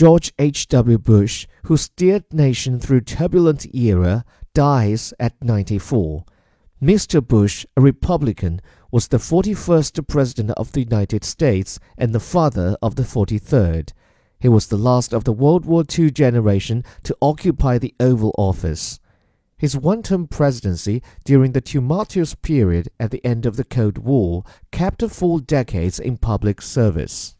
George H.W. Bush, who steered nation through turbulent era, dies at 94. Mr. Bush, a Republican, was the 41st President of the United States and the father of the 43rd. He was the last of the World War II generation to occupy the Oval Office. His one term presidency during the tumultuous period at the end of the Cold War capped four decades in public service.